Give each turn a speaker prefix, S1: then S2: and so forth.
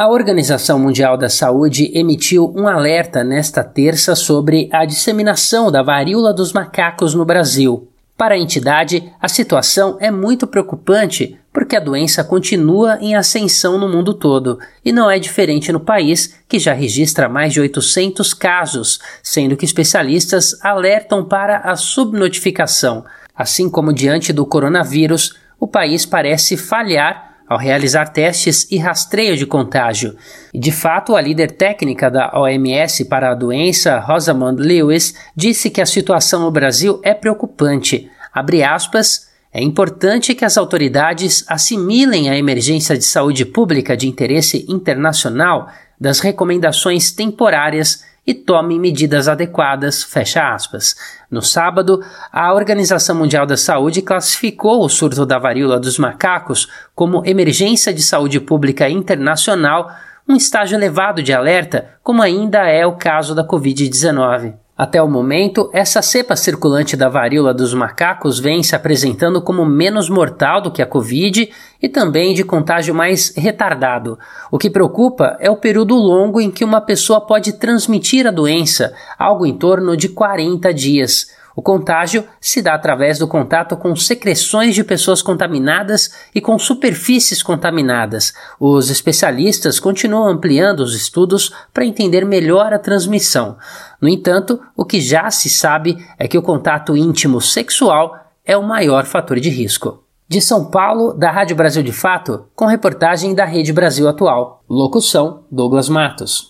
S1: A Organização Mundial da Saúde emitiu um alerta nesta terça sobre a disseminação da varíola dos macacos no Brasil. Para a entidade, a situação é muito preocupante porque a doença continua em ascensão no mundo todo e não é diferente no país, que já registra mais de 800 casos, sendo que especialistas alertam para a subnotificação. Assim como diante do coronavírus, o país parece falhar ao realizar testes e rastreio de contágio. De fato, a líder técnica da OMS para a doença, Rosamund Lewis, disse que a situação no Brasil é preocupante. Abre aspas, é importante que as autoridades assimilem a emergência de saúde pública de interesse internacional das recomendações temporárias e tomem medidas adequadas. Fecha aspas. No sábado, a Organização Mundial da Saúde classificou o surto da varíola dos macacos como emergência de saúde pública internacional, um estágio elevado de alerta, como ainda é o caso da Covid-19. Até o momento, essa cepa circulante da varíola dos macacos vem se apresentando como menos mortal do que a Covid e também de contágio mais retardado. O que preocupa é o período longo em que uma pessoa pode transmitir a doença, algo em torno de 40 dias. O contágio se dá através do contato com secreções de pessoas contaminadas e com superfícies contaminadas. Os especialistas continuam ampliando os estudos para entender melhor a transmissão. No entanto, o que já se sabe é que o contato íntimo sexual é o maior fator de risco. De São Paulo, da Rádio Brasil de Fato, com reportagem da Rede Brasil Atual. Locução: Douglas Matos.